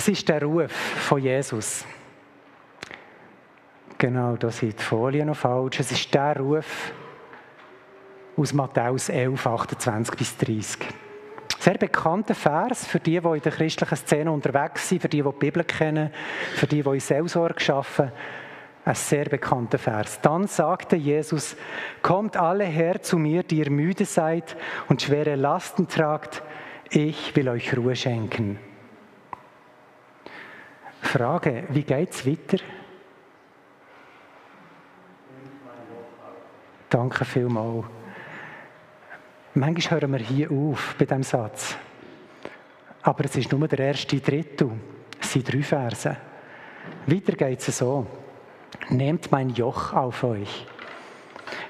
Es ist der Ruf von Jesus. Genau, da sind die Folien noch falsch. Es ist der Ruf aus Matthäus 11, 28 bis 30. Sehr bekannter Vers für die, die in der christlichen Szene unterwegs sind, für die, die die Bibel kennen, für die, die in Seelsorge arbeiten. Ein sehr bekannter Vers. Dann sagte Jesus, kommt alle her zu mir, die ihr müde seid und schwere Lasten tragt, ich will euch Ruhe schenken. Frage, wie geht es weiter? Danke vielmals. Manchmal hören wir hier auf bei diesem Satz. Aber es ist nur der erste Drittel. Es sind drei Verse. Weiter geht es so. Nehmt mein Joch auf euch.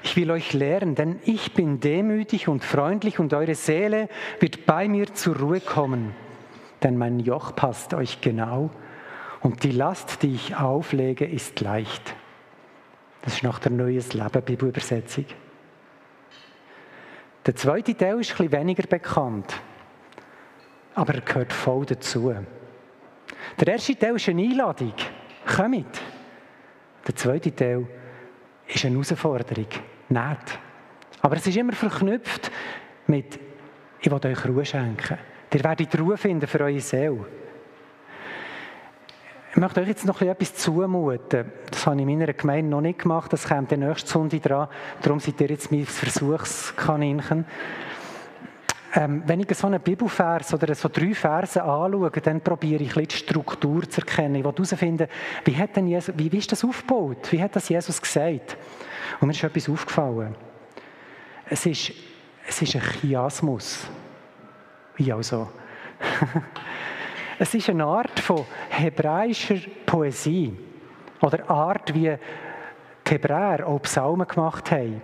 Ich will euch lehren, denn ich bin demütig und freundlich und eure Seele wird bei mir zur Ruhe kommen. Denn mein Joch passt euch genau und die Last, die ich auflege, ist leicht. Das ist nach der Neues Leben Bibelübersetzung. Der zweite Teil ist etwas weniger bekannt, aber er gehört voll dazu. Der erste Teil ist eine Einladung. Kommt. Der zweite Teil ist eine Herausforderung. Nicht. Aber es ist immer verknüpft mit, ich will euch Ruhe schenken. Ihr werdet Ruhe finden für eure Seele. Ich möchte euch jetzt noch etwas zumuten. Das habe ich in meiner Gemeinde noch nicht gemacht. Das kommt der nächste Sonde dran. Darum seid ihr jetzt mein Versuchskaninchen. Ähm, wenn ich so einen Bibelvers oder so drei Verse anschaue, dann probiere ich die Struktur zu erkennen. Ich will herausfinden, wie, hat denn Jesus, wie ist das aufgebaut? Wie hat das Jesus gesagt? Und mir ist etwas aufgefallen. Es ist, es ist ein Chiasmus. Wie also? Es ist eine Art von hebräischer Poesie oder Art, wie die Hebräer auch Psalmen gemacht haben.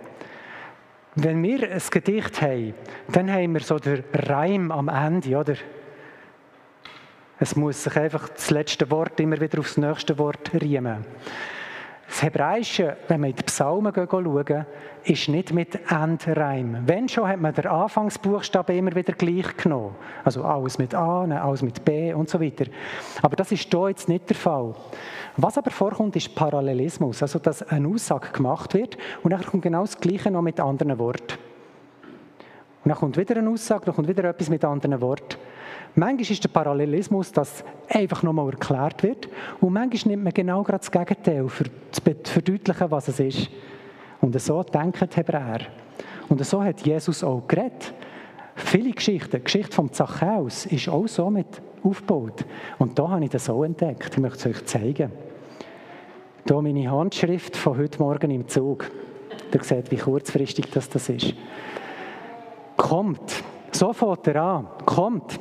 Wenn wir ein Gedicht haben, dann haben wir so den Reim am Ende, oder? Es muss sich einfach das letzte Wort immer wieder aufs nächste Wort riemen. Das Hebräische, wenn man in die Psalmen schaut, ist nicht mit Endreim. Wenn schon, hat man den Anfangsbuchstaben immer wieder gleich genommen. Also alles mit A, alles mit B und so weiter. Aber das ist hier jetzt nicht der Fall. Was aber vorkommt, ist Parallelismus. Also, dass eine Aussage gemacht wird und dann kommt genau das Gleiche noch mit anderen Worten. Und dann kommt wieder eine Aussage, dann kommt wieder etwas mit anderen Worten. Manchmal ist der Parallelismus, dass einfach nochmal erklärt wird. Und manchmal nimmt man genau gerade das Gegenteil, für zu verdeutlichen, was es ist. Und so denken Hebräer. Und so hat Jesus auch geredet. Viele Geschichten, die Geschichte vom Zachäus ist auch so mit aufgebaut. Und da habe ich das so entdeckt. Ich möchte es euch zeigen. Hier meine Handschrift von heute Morgen im Zug. Ihr seht, wie kurzfristig das, das ist. Kommt. So fängt er an. Kommt.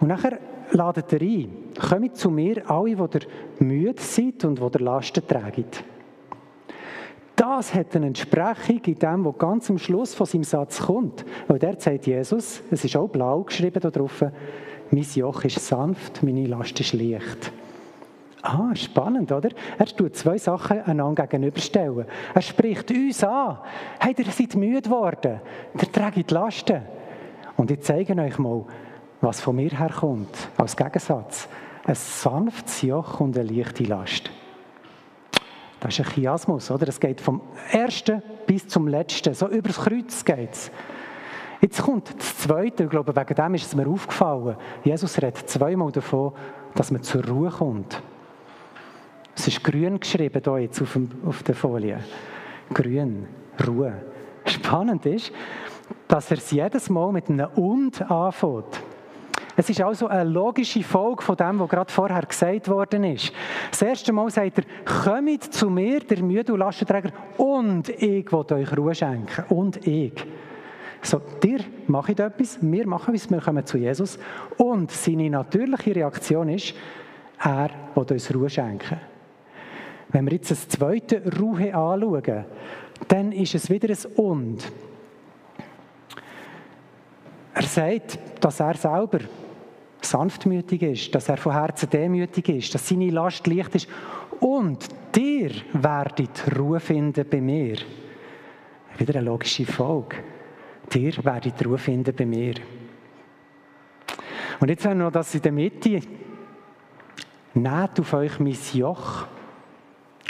Und nachher ladet er ein. Kommt zu mir, alle, die müde sind und die Lasten tragen. Das hat eine Entsprechung in dem, was ganz am Schluss von seinem Satz kommt. Weil der sagt Jesus, es ist auch blau geschrieben da drauf, mein Joch ist sanft, meine Last ist leicht. Ah, spannend, oder? Er tut zwei Sachen einander gegenüberstellen. Er spricht uns an. Hey, ihr seid müde geworden. Ihr tragt Lasten. Und ich zeige euch mal, was von mir herkommt, als Gegensatz. Ein sanftes Joch und eine leichte Last. Das ist ein Chiasmus, oder? Es geht vom ersten bis zum letzten. So übers Kreuz geht es. Jetzt kommt das Zweite, ich glaube, wegen dem ist es mir aufgefallen. Jesus redet zweimal davon, dass man zur Ruhe kommt. Es ist grün geschrieben hier jetzt auf, dem, auf der Folie. Grün, Ruhe. Spannend ist, dass er es jedes Mal mit einem Und anfängt. Es ist also eine logische Folge von dem, was gerade vorher gesagt worden ist. Das erste Mal sagt er, kommt zu mir, der müde und Lastenträger, und ich will euch Ruhe schenken. Und ich. So, dir mache ich etwas, wir machen es, wir kommen zu Jesus. Und seine natürliche Reaktion ist, er will uns Ruhe schenken. Wenn wir jetzt das zweite Ruhe anschauen, dann ist es wieder ein Und. Er sagt, dass er selber sanftmütig ist, dass er von Herzen demütig ist, dass seine Last leicht ist. Und dir werdet Ruhe finden bei mir. Wieder eine logische Folge. Dir werdet Ruhe finden bei mir. Und jetzt haben wir noch das in der Mitte. nehmt auf euch mein Joch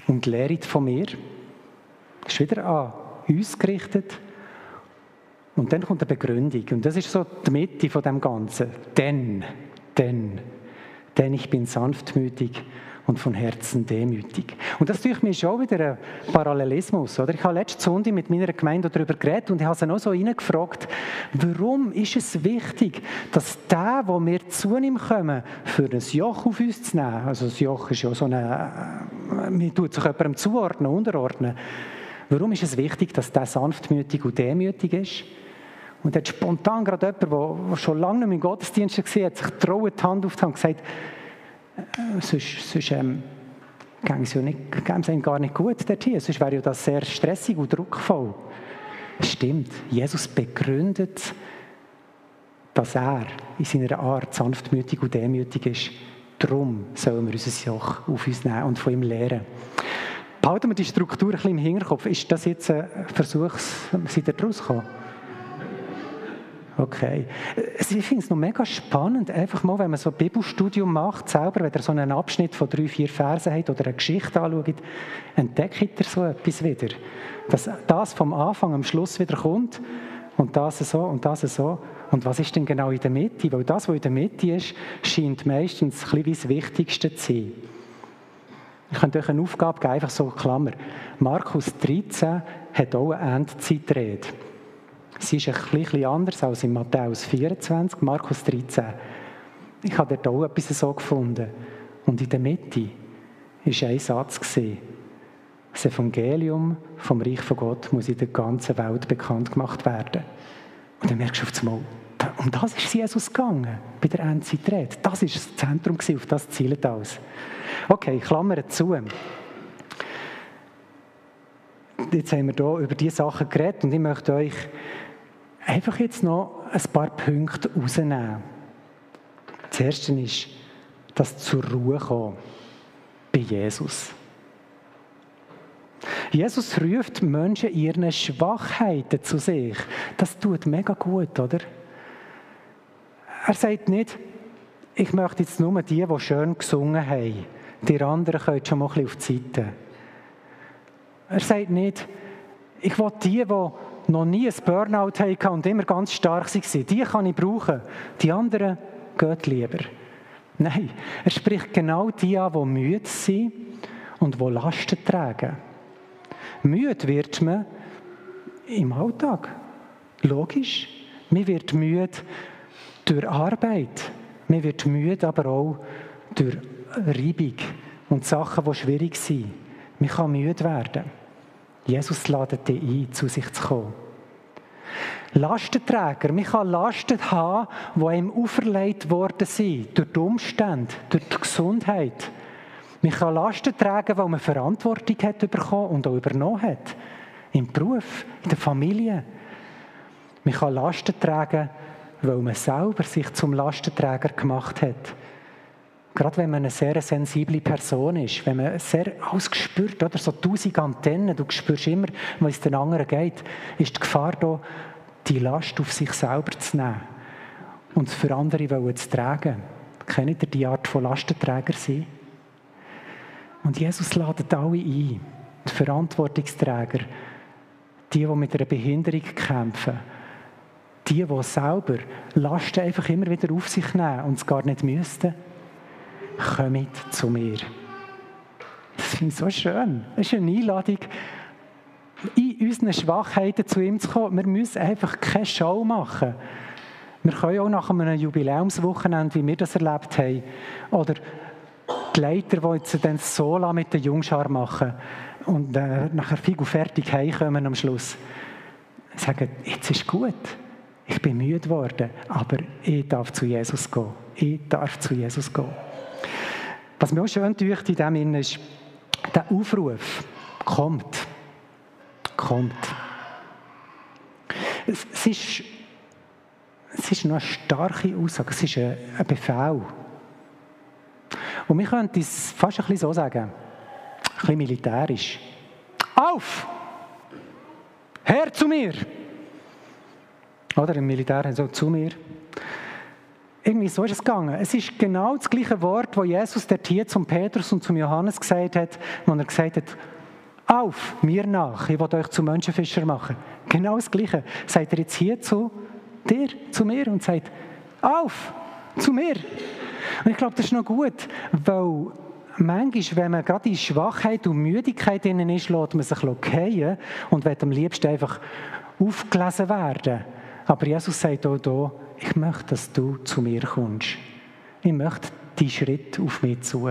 und lehret von mir. Das ist wieder an uns gerichtet. Und dann kommt eine Begründung. Und das ist so die Mitte von dem Ganzen. Denn, denn, denn ich bin sanftmütig und von Herzen demütig. Und das tue ich mir schon wieder ein Parallelismus. Oder? Ich habe letzte Sonntag mit meiner Gemeinde darüber geredet und ich habe sie noch so reingefragt, warum ist es wichtig, dass der, wo wir zu ihm kommen, für ein Joch auf uns zu nehmen, also das Joch ist ja so eine, äh, man tut sich jemandem zuordnen, unterordnen, warum ist es wichtig, dass der sanftmütig und demütig ist? Und hat spontan gerade jemand, der schon lange nicht mehr im Gottesdienst war, hat sich trauen, die Hand aufgetan und gesagt, äh, sonst, sonst ähm, ging es ja gar nicht gut dorthin. Sonst wäre ja das sehr stressig und druckvoll. Stimmt, Jesus begründet, dass er in seiner Art sanftmütig und demütig ist. Darum sollen wir unser Joch auf uns nehmen und von ihm lernen. Behalten wir die Struktur ein bisschen im Hinterkopf. Ist das jetzt ein Versuch, seid ihr rausgekommen? Okay. Ich finde es noch mega spannend, einfach mal, wenn man so ein Bibelstudium macht, selber, wenn ihr so einen Abschnitt von drei, vier Versen habt oder eine Geschichte anschaut, entdeckt ihr so etwas wieder. Dass das vom Anfang am Schluss wieder kommt und das so und das so. Und was ist denn genau in der Mitte? Weil das, was in der Mitte ist, scheint meistens ein bisschen das Wichtigste zu sein. Ich könnte euch eine Aufgabe geben, einfach so Klammer. Markus 13 hat auch eine Endzeitrede. Sie ist ein bisschen anders als in Matthäus 24, Markus 13. Ich habe dort auch etwas so gefunden. Und in der Mitte war ein Satz. Das Evangelium vom Reich von Gott muss in der ganzen Welt bekannt gemacht werden. Und dann merkst du auf einmal, um das ist Jesus gegangen, bei der Endzeitrede. Das ist das Zentrum, auf das zielt alles. Okay, Klammer zu. Jetzt haben wir hier über diese Sachen geredet und ich möchte euch einfach jetzt noch ein paar Punkte rausnehmen. Das erste ist, das zur Ruhe kommen bei Jesus. Jesus ruft Menschen ihren Schwachheiten zu sich. Das tut mega gut, oder? Er sagt nicht, ich möchte jetzt nur die, die schön gesungen haben. Die anderen können schon mal ein bisschen auf die Seite. Er sagt nicht, ich will die, die noch nie ein Burnout hatten und immer ganz stark waren, die kann ich brauchen. Die anderen geht lieber. Nein, er spricht genau die an, die müde sind und die Lasten tragen. Müde wird man im Alltag. Logisch. Man wird müde durch Arbeit. Man wird müde aber auch durch Reibung und Sachen, die schwierig sind. Man kann müde werden. Jesus ladet dich ein, zu sich zu kommen. Lastenträger, man kann Lasten haben, die ihm auferlegt worden sind, durch die Umstände, durch die Gesundheit. Man kann Lasten tragen, weil man Verantwortung hat bekommen und auch übernommen hat. Im Beruf, in der Familie. Man kann Lasten tragen, weil man selber sich zum Lastenträger gemacht hat. Gerade wenn man eine sehr sensible Person ist, wenn man sehr alles spürt, oder so tausend Antennen, du spürst immer, wie es den anderen geht, ist die Gefahr da, die Last auf sich selber zu nehmen und für andere zu tragen. Kennt ihr die Art von Lastenträger sein? Und Jesus ladet alle ein, die Verantwortungsträger, die, die mit einer Behinderung kämpfen, die, die selber Lasten einfach immer wieder auf sich nehmen und es gar nicht müssten kommt zu mir. Das finde ich so schön. Das ist eine Einladung, in unseren Schwachheiten zu ihm zu kommen. Wir müssen einfach keine Show machen. Wir können auch nach einem Jubiläumswochenende, wie wir das erlebt haben, oder die Leiter, die jetzt dann Sola mit der Jungschar machen und äh, nachher Figu fertig heimkommen am Schluss, sagen, jetzt ist gut, ich bin müde geworden, aber ich darf zu Jesus gehen. Ich darf zu Jesus gehen. Was mir auch schön tut in dem ist, der Aufruf kommt. Kommt. Es, es, ist, es ist noch eine starke Aussage, es ist ein, ein Befehl. Und wir könnten es fast ein bisschen so sagen, ein bisschen militärisch. Auf! Herr zu mir! Oder im Militär so zu mir. Irgendwie so ist es gegangen. Es ist genau das gleiche Wort, das Jesus dort hier zum Petrus und zum Johannes gesagt hat, wo er gesagt hat, auf, mir nach, ich will euch zu Menschenfischer machen. Genau das Gleiche. Sagt er jetzt hier zu dir, zu mir und sagt, auf, zu mir. Und ich glaube, das ist noch gut, weil manchmal, wenn man gerade in Schwachheit und Müdigkeit innen ist, lässt man sich fallen und will am liebsten einfach aufgelesen werden. Aber Jesus sagt auch hier, ich möchte, dass du zu mir kommst. Ich möchte die Schritt auf mich zu.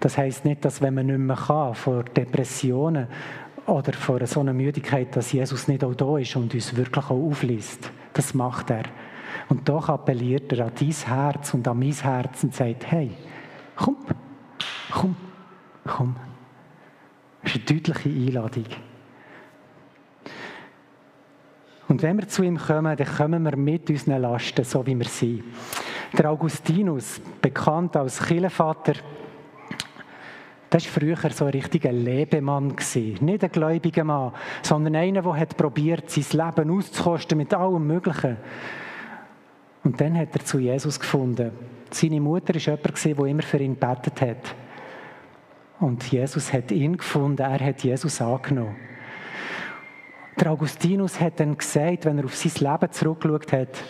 Das heißt nicht, dass wenn man nicht mehr kann, vor Depressionen oder vor so einer Müdigkeit, dass Jesus nicht auch da ist und uns wirklich auch aufliest. Das macht er. Und doch appelliert er an dein Herz und an mein Herz und sagt, hey, komm, komm, komm. Das ist eine deutliche Einladung. Und wenn wir zu ihm kommen, dann kommen wir mit unseren Lasten, so wie wir sind. Der Augustinus, bekannt als Kirchenvater, das war früher so ein richtiger Lebemann. Nicht ein gläubiger Mann, sondern einer, der hat probiert, sein Leben auszukosten mit allem Möglichen. Und dann hat er zu Jesus gefunden. Seine Mutter war jemand, der immer für ihn gebetet hat. Und Jesus hat ihn gefunden, er hat Jesus angenommen. Der Augustinus hat dann gesagt, wenn er auf sein Leben zurückgeschaut hat,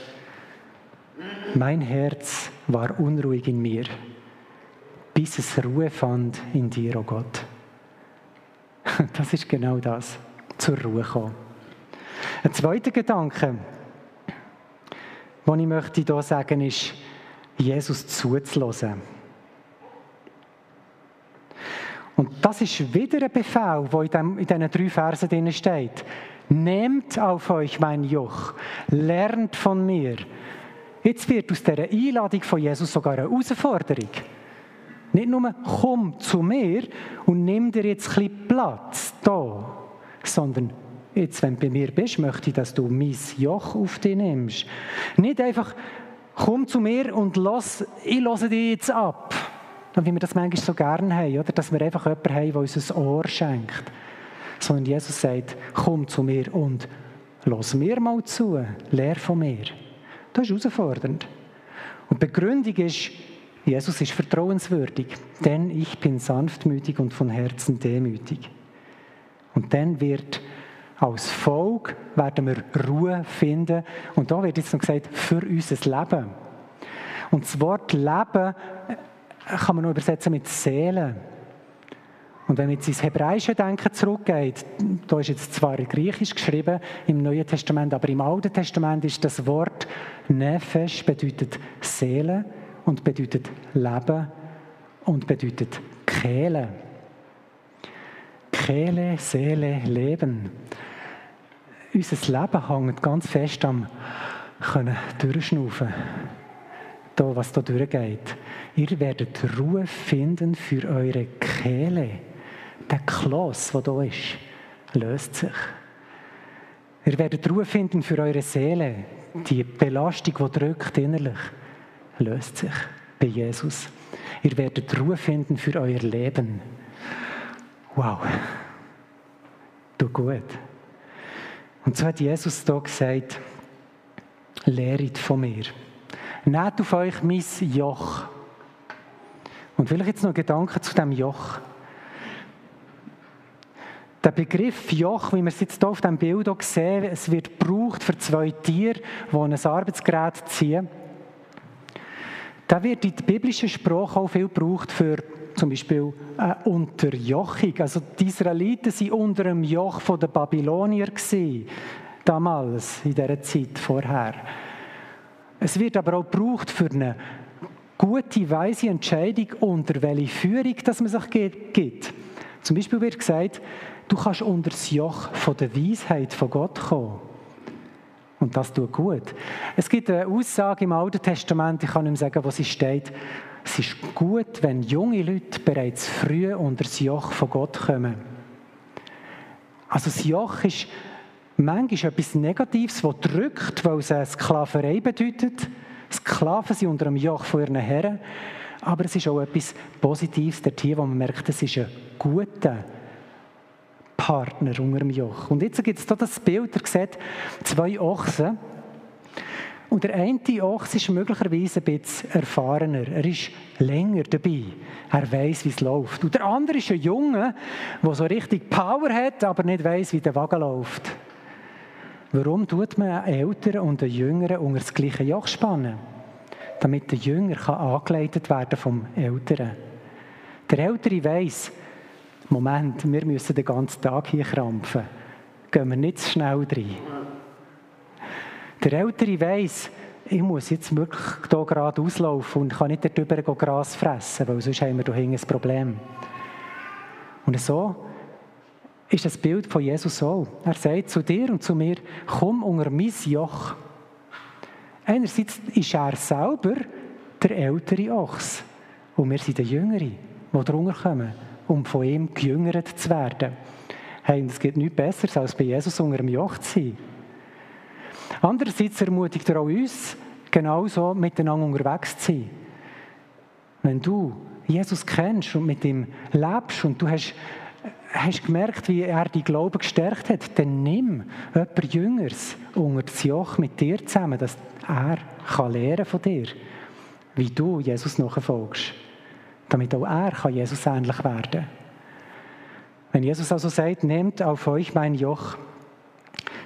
mein Herz war unruhig in mir, bis es Ruhe fand in dir, oh Gott. Das ist genau das, zur Ruhe kommen. Ein zweiter Gedanke, den ich möchte hier sagen, ist, Jesus zuzulassen. Und das ist wieder ein Befehl, der in, diesen drei Versen drin steht. Nehmt auf euch mein Joch, lernt von mir. Jetzt wird aus dieser Einladung von Jesus sogar eine Herausforderung. Nicht nur, komm zu mir und nimm dir jetzt ein bisschen Platz da, sondern jetzt, wenn du bei mir bist, möchte ich, dass du mein Joch auf dich nimmst. Nicht einfach, komm zu mir und lass, ich lasse dich jetzt ab. Wie wir das manchmal so gerne haben, oder? dass wir einfach jemanden haben, der uns ein Ohr schenkt sondern Jesus sagt, komm zu mir und lass mir mal zu, lehr von mir. Das ist herausfordernd. Und die Begründung ist, Jesus ist vertrauenswürdig, denn ich bin sanftmütig und von Herzen demütig. Und dann wird als Volk werden wir Ruhe finden. Und da wird jetzt noch gesagt, für unser Leben. Und das Wort Leben kann man noch übersetzen mit Seele. Und wenn man jetzt ins hebräische Denken zurückgeht, da ist jetzt zwar griechisch geschrieben im Neuen Testament, aber im Alten Testament ist das Wort Nefesh bedeutet Seele und bedeutet Leben und bedeutet Kehle. Kehle, Seele, Leben. Unser Leben hängt ganz fest am können durchschnaufen. Da, was da durchgeht. Ihr werdet Ruhe finden für eure Kehle der Kloß, der da ist, löst sich. Ihr werdet Ruhe finden für eure Seele. Die Belastung, die drückt innerlich, löst sich bei Jesus. Ihr werdet Ruhe finden für euer Leben. Wow. Du gut. Und so hat Jesus da gesagt, lehret von mir. Nehmt auf euch mein Joch. Und vielleicht jetzt noch Gedanken zu dem Joch. Der Begriff Joch, wie wir es jetzt hier auf dem Bild sehen, es wird gebraucht für zwei Tiere, die ein Arbeitsgerät ziehen. Da wird in der biblischen Sprache auch viel gebraucht für zum Beispiel eine Unterjochung. Also die Israeliten waren unter dem Joch der Babylonier damals, in dieser Zeit vorher. Es wird aber auch gebraucht für eine gute, weise Entscheidung, unter welche Führung dass man sich gibt. Zum Beispiel wird gesagt, Du kannst unter das Joch von der Weisheit von Gott kommen. Und das tut gut. Es gibt eine Aussage im Alten Testament, ich kann nicht mehr sagen, wo sie steht. Es ist gut, wenn junge Leute bereits früh unter das Joch von Gott kommen. Also das Joch ist manchmal etwas Negatives, das drückt, weil es eine Sklaverei bedeutet. Sklaven sind unter dem Joch von ihren Herren. Aber es ist auch etwas Positives, der Tier, wo man merkt, es ist ein guter, Partner unter dem Joch. Und jetzt gibt es hier das Bild, ihr seht zwei Ochsen. Und der eine Ochs ist möglicherweise ein bisschen erfahrener. Er ist länger dabei. Er weiß, wie es läuft. Und der andere ist ein Junge, der so richtig Power hat, aber nicht weiß, wie der Wagen läuft. Warum tut man einen Älteren und einen Jüngeren unter das gleiche Joch spannen? Damit der Jünger kann angeleitet werden vom Älteren. Der Ältere weiß, Moment, wir müssen den ganzen Tag hier krampfen. Gehen wir nicht zu schnell rein. Der Ältere weiss, ich muss jetzt wirklich hier gerade auslaufen und kann nicht darüber Gras fressen, weil sonst haben wir hier ein Problem. Und so ist das Bild von Jesus auch. Er sagt zu dir und zu mir, komm unter mein Joch. Einerseits ist er selber der ältere Ochs und wir sind die Jüngere, die darunter kommen, um von ihm gejüngert zu werden. Hey, es gibt nichts Besseres, als bei Jesus unter dem Joch zu sein. Andererseits ermutigt er auch uns, genauso miteinander unterwegs zu sein. Wenn du Jesus kennst und mit ihm lebst und du hast, hast gemerkt, wie er die Glauben gestärkt hat, dann nimm jemand Jüngers unter das Joch mit dir zusammen, dass er kann lernen von dir, wie du Jesus nachfolgst, damit auch er kann Jesus ähnlich werden. Wenn Jesus also sagt, nehmt auf euch mein Joch,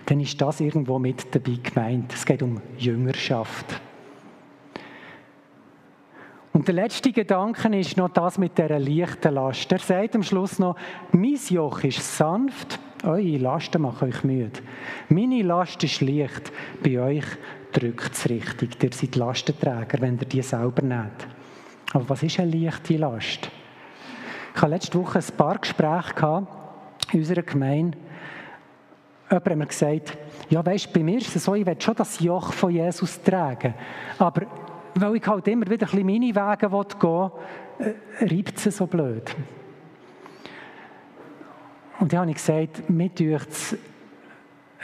dann ist das irgendwo mit dabei gemeint. Es geht um Jüngerschaft. Und der letzte Gedanke ist noch das mit der leichten Last. Er sagt am Schluss noch, mein Joch ist sanft, eure Lasten machen euch müde. Meine Last ist leicht, bei euch drückt es richtig. Ihr seid Lastenträger, wenn ihr die selber nehmt. Aber was ist eine leichte Last? Ich hatte letzte Woche ein paar Gespräche in unserer Gemeinde Jemand hat mir gesagt, ja weisst, bei mir ist es so, ich will schon das Joch von Jesus tragen, aber weil ich halt immer wieder ein bisschen meine Wege gehen will, äh, reibt es so blöd. Und dann habe ich gesagt, mir es,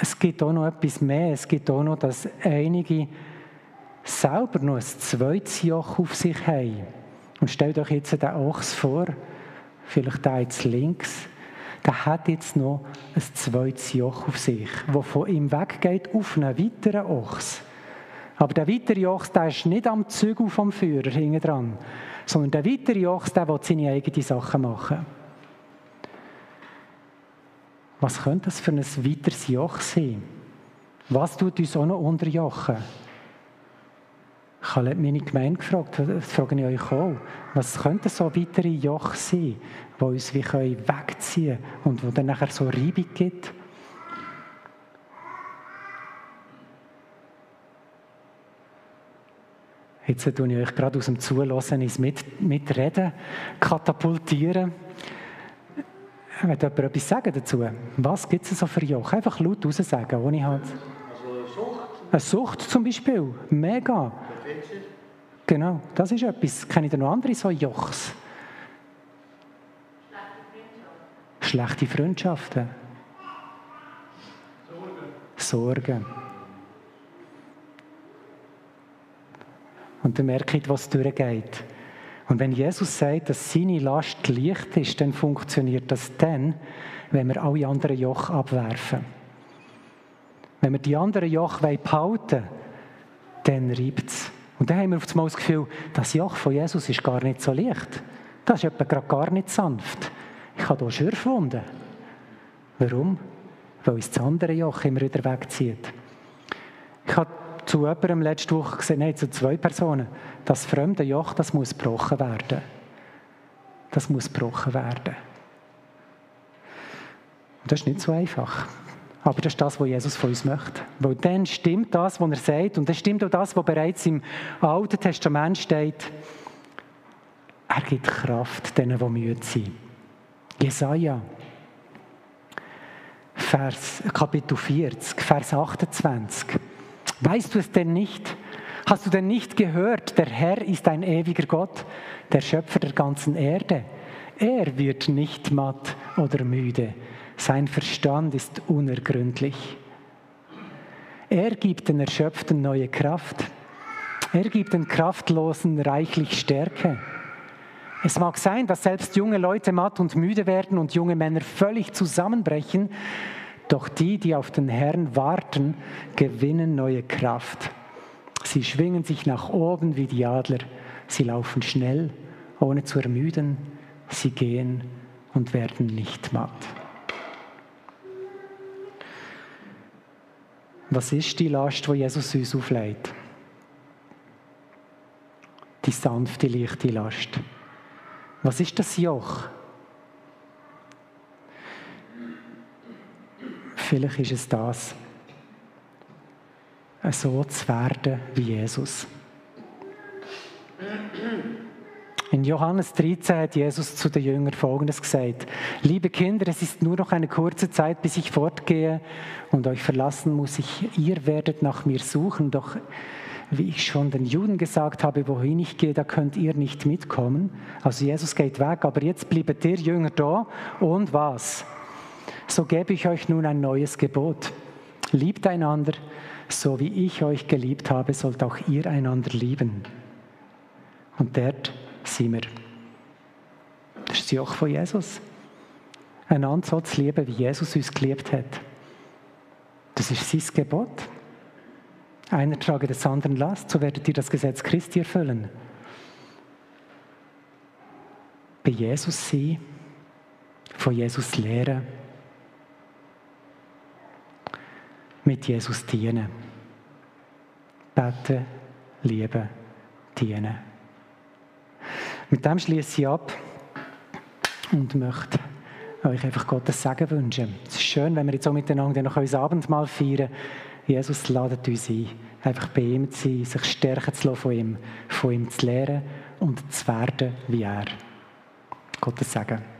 es gibt auch noch etwas mehr. Es gibt auch noch, dass einige selber noch ein zweites Joch auf sich haben. Und stellt euch jetzt den Ochs vor, vielleicht da jetzt links der hat jetzt noch ein zweites Joch auf sich, das von ihm weggeht auf einen weiteren Ochs. Aber der weitere Ochs, der ist nicht am Zügel vom Führer hinten dran, sondern der weitere Ochs, der will seine eigenen Sachen machen. Was könnte das für ein weiteres Joch sein? Was tut uns auch noch unterjochen? Ich habe meine Gemeinde gefragt, das frage ich euch auch. Was könnten so weitere Joch sein, die uns wie wegziehen können und wo dann nachher so Reibung gibt? Jetzt tue ich euch gerade aus dem Zulassen ins Mit Mitreden katapultieren. Wenn jemand etwas sagen dazu? Was gibt es so für Joch? Einfach laut raus sagen, ohne halt... Eine Sucht zum Beispiel. Mega. Genau, das ist etwas. Kenne ich da noch andere so Jochs? Schlechte Freundschaften. Sorgen. Sorgen. Und dann merke ich, was durchgeht. Und wenn Jesus sagt, dass seine Last leicht ist, dann funktioniert das dann, wenn wir alle anderen Joch abwerfen. Wenn wir die anderen Joch behalten wollen, dann reibt es. Und dann haben wir auf einmal das Gefühl, das Joch von Jesus ist gar nicht so leicht. Das ist gerade gar nicht sanft. Ich habe hier Schürfwunden. Warum? Weil uns das andere Joch immer wieder wegzieht. Ich habe zu jemandem letzte Woche gesehen, nein, zu zwei Personen, das fremde Joch, das muss gebrochen werden. Das muss gebrochen werden. Und das ist nicht so einfach. Aber das ist das, was Jesus von uns möchte. Weil dann stimmt das, was er sagt, und dann stimmt auch das, was bereits im Alten Testament steht. Er gibt Kraft denen, die müde sind. Jesaja, Vers, Kapitel 40, Vers 28. Weißt du es denn nicht? Hast du denn nicht gehört, der Herr ist ein ewiger Gott, der Schöpfer der ganzen Erde? Er wird nicht matt oder müde. Sein Verstand ist unergründlich. Er gibt den Erschöpften neue Kraft. Er gibt den Kraftlosen reichlich Stärke. Es mag sein, dass selbst junge Leute matt und müde werden und junge Männer völlig zusammenbrechen, doch die, die auf den Herrn warten, gewinnen neue Kraft. Sie schwingen sich nach oben wie die Adler. Sie laufen schnell, ohne zu ermüden. Sie gehen und werden nicht matt. Was ist die Last, die Jesus uns auflegt? Die sanfte, leichte Last. Was ist das Joch? Vielleicht ist es das, so zu werden wie Jesus. In Johannes 13 hat Jesus zu den Jüngern Folgendes gesagt. Liebe Kinder, es ist nur noch eine kurze Zeit, bis ich fortgehe und euch verlassen muss ich. Ihr werdet nach mir suchen, doch wie ich schon den Juden gesagt habe, wohin ich gehe, da könnt ihr nicht mitkommen. Also Jesus geht weg, aber jetzt bliebet ihr Jünger da. Und was? So gebe ich euch nun ein neues Gebot. Liebt einander, so wie ich euch geliebt habe, sollt auch ihr einander lieben. Und dort sind wir. Das ist das Joch von Jesus. Einander so zu lieben, wie Jesus uns geliebt hat. Das ist sein Gebot. Einer trage des anderen Last, so werdet ihr das Gesetz Christi erfüllen. Bei Jesus sein, von Jesus lehren, mit Jesus dienen. Beten, lieben, dienen. Mit dem schließe ich ab und möchte euch einfach Gottes Segen wünschen. Es ist schön, wenn wir jetzt so miteinander noch unser Abendmahl feiern. Jesus ladet uns ein, einfach bei ihm zu sein, sich stärken zu lassen von ihm, von ihm zu lernen und zu werden wie er. Gottes Segen.